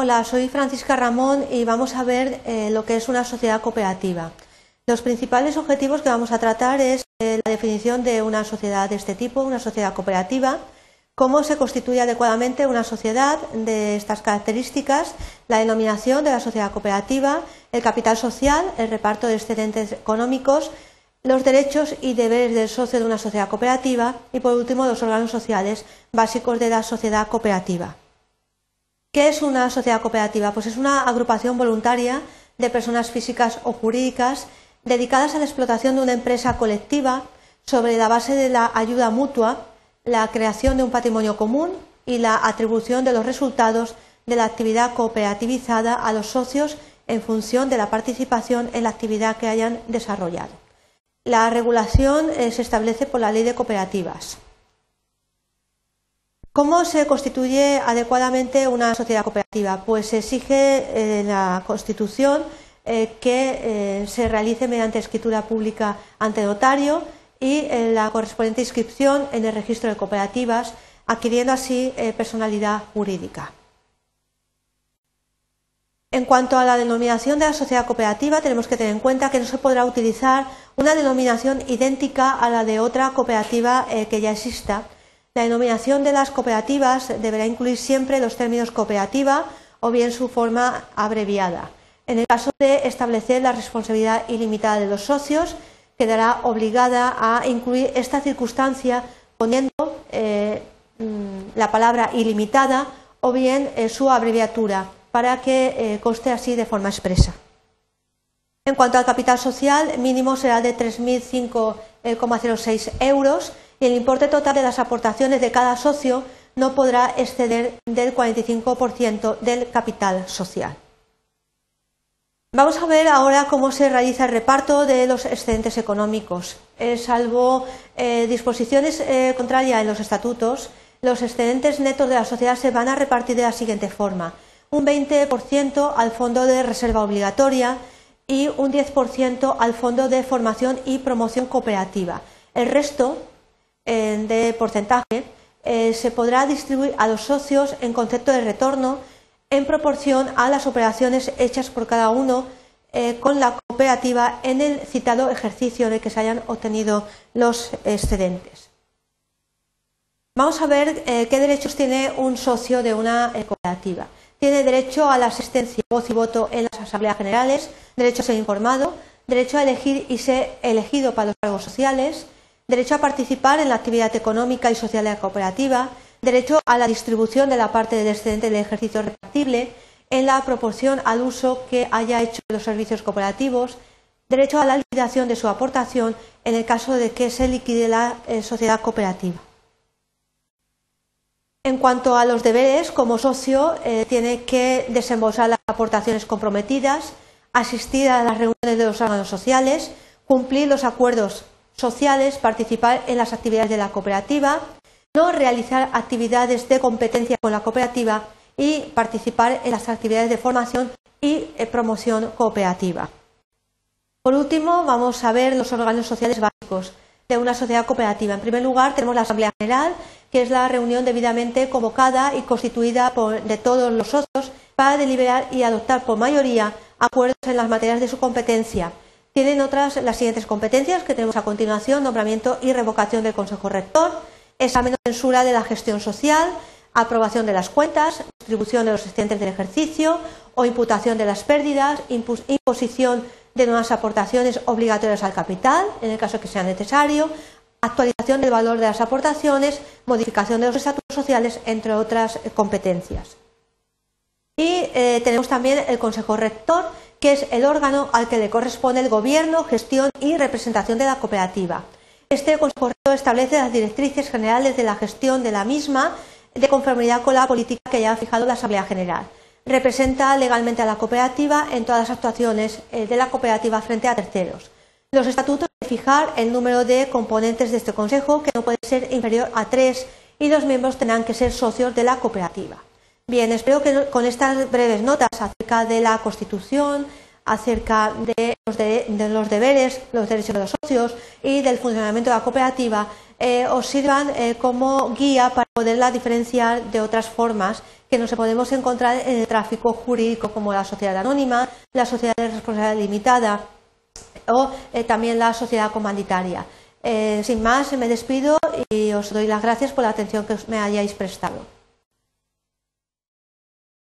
Hola, soy Francisca Ramón y vamos a ver eh, lo que es una sociedad cooperativa. Los principales objetivos que vamos a tratar es eh, la definición de una sociedad de este tipo, una sociedad cooperativa, cómo se constituye adecuadamente una sociedad de estas características, la denominación de la sociedad cooperativa, el capital social, el reparto de excedentes económicos, los derechos y deberes del socio de una sociedad cooperativa y, por último, los órganos sociales básicos de la sociedad cooperativa. ¿Qué es una sociedad cooperativa? Pues es una agrupación voluntaria de personas físicas o jurídicas dedicadas a la explotación de una empresa colectiva sobre la base de la ayuda mutua, la creación de un patrimonio común y la atribución de los resultados de la actividad cooperativizada a los socios en función de la participación en la actividad que hayan desarrollado. La regulación eh, se establece por la ley de cooperativas. ¿Cómo se constituye adecuadamente una sociedad cooperativa? Pues se exige en la Constitución eh, que eh, se realice mediante escritura pública ante notario y la correspondiente inscripción en el registro de cooperativas, adquiriendo así personalidad jurídica. En cuanto a la denominación de la sociedad cooperativa, tenemos que tener en cuenta que no se podrá utilizar una denominación idéntica a la de otra cooperativa eh, que ya exista. La denominación de las cooperativas deberá incluir siempre los términos cooperativa o bien su forma abreviada. En el caso de establecer la responsabilidad ilimitada de los socios, quedará obligada a incluir esta circunstancia poniendo eh, mm, la palabra ilimitada o bien eh, su abreviatura para que eh, coste así de forma expresa. En cuanto al capital social, mínimo será de 3.005,06 euros y el importe total de las aportaciones de cada socio no podrá exceder del 45% del capital social. Vamos a ver ahora cómo se realiza el reparto de los excedentes económicos. Eh, salvo eh, disposiciones contrarias en los estatutos, los excedentes netos de la sociedad se van a repartir de la siguiente forma un 20% al fondo de reserva obligatoria y un 10% al fondo de formación y promoción cooperativa. El resto eh, de porcentaje eh, se podrá distribuir a los socios en concepto de retorno en proporción a las operaciones hechas por cada uno eh, con la cooperativa en el citado ejercicio en el que se hayan obtenido los excedentes. Vamos a ver qué derechos tiene un socio de una cooperativa tiene derecho a la asistencia, voz y voto en las asambleas generales, derecho a ser informado, derecho a elegir y ser elegido para los cargos sociales, derecho a participar en la actividad económica y social de la cooperativa, derecho a la distribución de la parte del excedente del ejercicio repartible en la proporción al uso que haya hecho de los servicios cooperativos, derecho a la liquidación de su aportación en el caso de que se liquide la eh, sociedad cooperativa. En cuanto a los deberes, como socio, eh, tiene que desembolsar las aportaciones comprometidas, asistir a las reuniones de los órganos sociales, cumplir los acuerdos sociales, participar en las actividades de la cooperativa, no realizar actividades de competencia con la cooperativa y participar en las actividades de formación y eh, promoción cooperativa. Por último, vamos a ver los órganos sociales básicos de una sociedad cooperativa. En primer lugar, tenemos la Asamblea General, que es la reunión debidamente convocada y constituida de todos los socios para deliberar y adoptar por mayoría acuerdos en las materias de su competencia. Tienen otras las siguientes competencias que tenemos a continuación: nombramiento y revocación del Consejo Rector, examen o censura de la gestión social, aprobación de las cuentas, distribución de los excedentes del ejercicio o imputación de las pérdidas, imposición de nuevas aportaciones obligatorias al capital, en el caso que sea necesario, actualización del valor de las aportaciones, modificación de los estatutos sociales, entre otras eh, competencias. Y eh, tenemos también el Consejo Rector, que es el órgano al que le corresponde el gobierno, gestión y representación de la cooperativa. Este Consejo establece las directrices generales de la gestión de la misma de conformidad con la política que ya ha fijado la Asamblea General representa legalmente a la cooperativa en todas las actuaciones eh, de la cooperativa frente a terceros. Los estatutos de fijar el número de componentes de este Consejo, que no puede ser inferior a tres, y los miembros tendrán que ser socios de la cooperativa. Bien, espero que con estas breves notas acerca de la Constitución, acerca de los, deberes, los derechos de los socios y del funcionamiento de la cooperativa, eh, os sirvan eh, como guía para poderla diferenciar de otras formas que nos podemos encontrar en el tráfico jurídico como la sociedad anónima, la sociedad de responsabilidad limitada o eh, también la sociedad comanditaria. sin más, me despido y os doy las gracias por la atención que me hayáis prestado.